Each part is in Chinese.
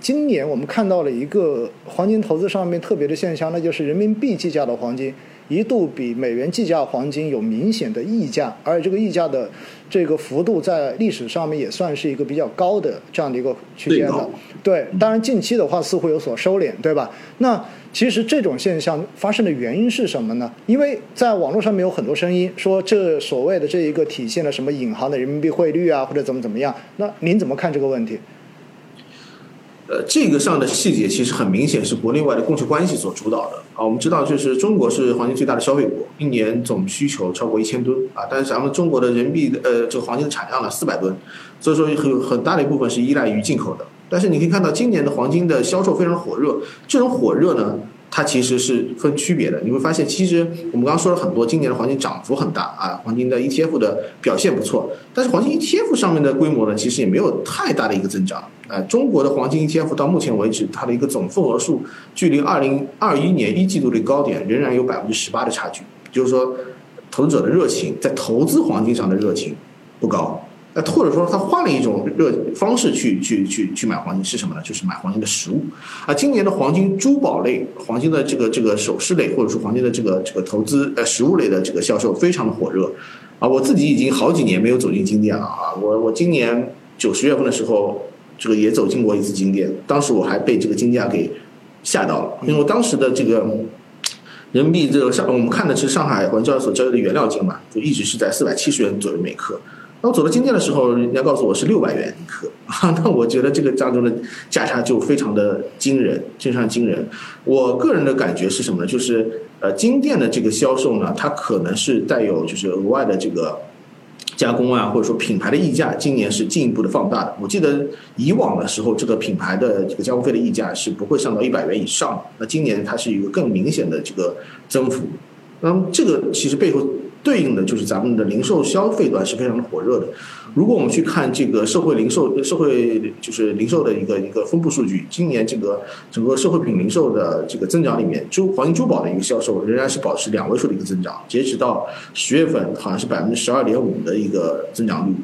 今年我们看到了一个黄金投资上面特别的现象，那就是人民币计价的黄金一度比美元计价黄金有明显的溢价，而且这个溢价的这个幅度在历史上面也算是一个比较高的这样的一个区间了。对，当然近期的话似乎有所收敛，对吧？那其实这种现象发生的原因是什么呢？因为在网络上面有很多声音说，这所谓的这一个体现了什么隐含的人民币汇率啊，或者怎么怎么样？那您怎么看这个问题？呃，这个上的细节其实很明显是国内外的供求关系所主导的啊。我们知道，就是中国是黄金最大的消费国，一年总需求超过一千吨啊。但是咱们中国的人民币的呃这个黄金的产量呢四百吨，所以说很很大的一部分是依赖于进口的。但是你可以看到，今年的黄金的销售非常火热，这种火热呢。它其实是分区别的，你会发现，其实我们刚刚说了很多，今年的黄金涨幅很大啊，黄金的 ETF 的表现不错，但是黄金 ETF 上面的规模呢，其实也没有太大的一个增长呃。中国的黄金 ETF 到目前为止，它的一个总份额数，距离二零二一年一季度的高点仍然有百分之十八的差距，就是说，投资者的热情在投资黄金上的热情不高。呃，或者说他换了一种热方式去去去去买黄金是什么呢？就是买黄金的实物。啊，今年的黄金珠宝类、黄金的这个这个首饰类，或者说黄金的这个这个投资呃实物类的这个销售非常的火热。啊，我自己已经好几年没有走进金店了啊。我我今年九十月份的时候，这个也走进过一次金店，当时我还被这个金价给吓到了，因为我当时的这个人民币这个上我们看的是上海黄金交易所交易的原料金嘛，就一直是在四百七十元左右每克。那我走到金店的时候，人家告诉我是六百元一克，那我觉得这个当中的价差就非常的惊人，非常惊人。我个人的感觉是什么呢？就是呃，金店的这个销售呢，它可能是带有就是额外的这个加工啊，或者说品牌的溢价，今年是进一步的放大的。我记得以往的时候，这个品牌的这个加工费的溢价是不会上到一百元以上，那今年它是一个更明显的这个增幅。那么这个其实背后。对应的就是咱们的零售消费端是非常的火热的。如果我们去看这个社会零售、社会就是零售的一个一个分布数据，今年这个整个社会品零售的这个增长里面，珠黄金珠宝的一个销售仍然是保持两位数的一个增长，截止到十月份好像是百分之十二点五的一个增长率。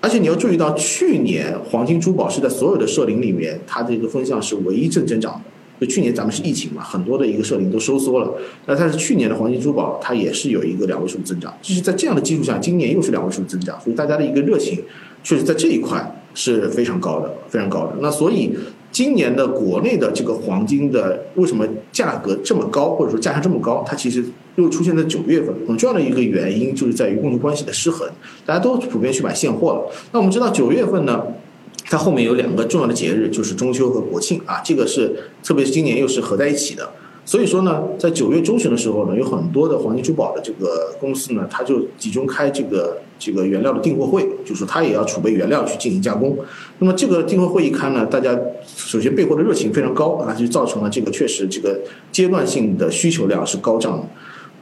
而且你要注意到，去年黄金珠宝是在所有的社零里面，它的一个风向是唯一正增长的。就去年咱们是疫情嘛，很多的一个社零都收缩了。那但是去年的黄金珠宝它也是有一个两位数的增长，就是在这样的基础上，今年又是两位数的增长，所以大家的一个热情确实在这一块是非常高的，非常高的。那所以今年的国内的这个黄金的为什么价格这么高，或者说价差这么高，它其实又出现在九月份，很重要的一个原因就是在于供求关系的失衡，大家都普遍去买现货了。那我们知道九月份呢？它后面有两个重要的节日，就是中秋和国庆啊，这个是特别是今年又是合在一起的，所以说呢，在九月中旬的时候呢，有很多的黄金珠宝的这个公司呢，它就集中开这个这个原料的订货会，就是它也要储备原料去进行加工。那么这个订货会一开呢，大家首先备货的热情非常高啊，就造成了这个确实这个阶段性的需求量是高涨的。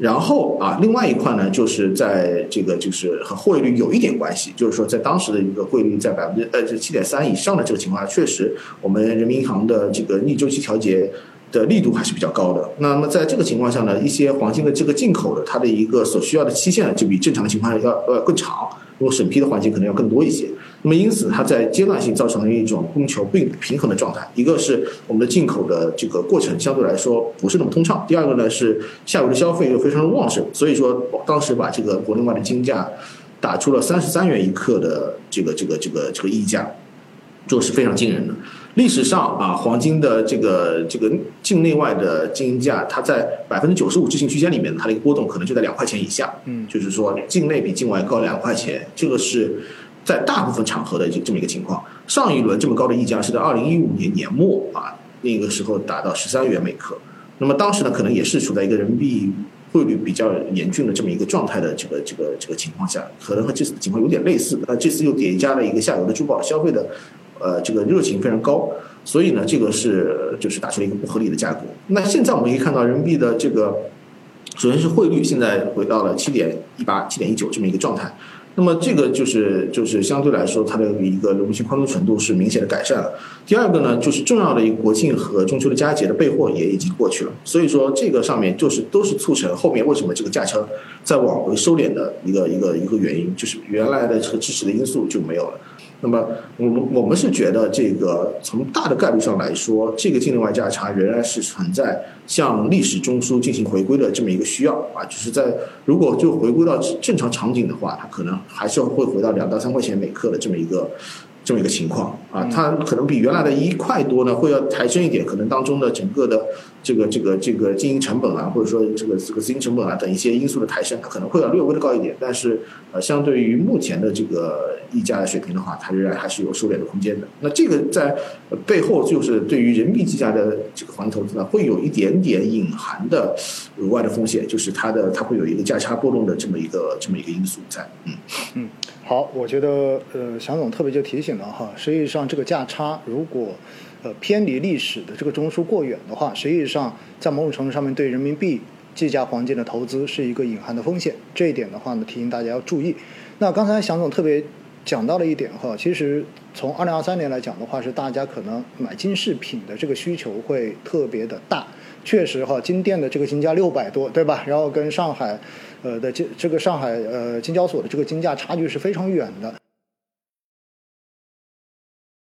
然后啊，另外一块呢，就是在这个就是和汇率有一点关系，就是说在当时的一个汇率在百分之呃这七点三以上的这个情况下，确实我们人民银行的这个逆周期调节的力度还是比较高的。那么在这个情况下呢，一些黄金的这个进口的它的一个所需要的期限就比正常的情况下要呃更长，如果审批的环节可能要更多一些。那么因此，它在阶段性造成了一种供求不平衡的状态。一个是我们的进口的这个过程相对来说不是那么通畅；第二个呢是下游的消费又非常的旺盛。所以说，当时把这个国内外的金价打出了三十三元一克的这个这个这个这个溢价，这是非常惊人的。历史上啊，黄金的这个这个境内外的金价，它在百分之九十五置信区间里面，它的一个波动可能就在两块钱以下。嗯，就是说境内比境外高两块钱，这个是。在大部分场合的这这么一个情况，上一轮这么高的溢价是在二零一五年年末啊，那个时候达到十三元每克。那么当时呢，可能也是处在一个人民币汇率比较严峻的这么一个状态的这个这个这个情况下，可能和这次的情况有点类似。那这次又叠加了一个下游的珠宝消费的，呃，这个热情非常高，所以呢，这个是就是打出了一个不合理的价格。那现在我们可以看到人民币的这个，首先是汇率现在回到了七点一八、七点一九这么一个状态。那么这个就是就是相对来说，它的一个流动性宽松程度是明显的改善了。第二个呢，就是重要的一个国庆和中秋的佳节的备货也已经过去了，所以说这个上面就是都是促成后面为什么这个价差在往回收敛的一个一个一个原因，就是原来的这个支持的因素就没有了。那么我们我们是觉得这个从大的概率上来说，这个境内外价差仍然是存在向历史中枢进行回归的这么一个需要啊，就是在如果就回归到正常场景的话，它可能还是会回到两到三块钱每克的这么一个。这么一个情况啊，它可能比原来的一块多呢，会要抬升一点，可能当中的整个的这个这个这个经营成本啊，或者说这个这个资金成本啊等一些因素的抬升，它可能会要略微的高一点，但是呃，相对于目前的这个溢价的水平的话，它仍然还是有收敛的空间的。那这个在背后就是对于人民币计价的这个黄金投资呢，会有一点点隐含的额外的风险，就是它的它会有一个价差波动的这么一个这么一个因素在，嗯嗯。好，我觉得呃，祥总特别就提醒了哈，实际上这个价差如果呃偏离历史的这个中枢过远的话，实际上在某种程度上面对人民币计价黄金的投资是一个隐含的风险。这一点的话呢，提醒大家要注意。那刚才祥总特别讲到了一点哈，其实从二零二三年来讲的话，是大家可能买金饰品的这个需求会特别的大。确实哈，金店的这个金价六百多，对吧？然后跟上海。呃的这这个上海呃金交所的这个金价差距是非常远的。